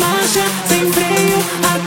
Magia tem frio.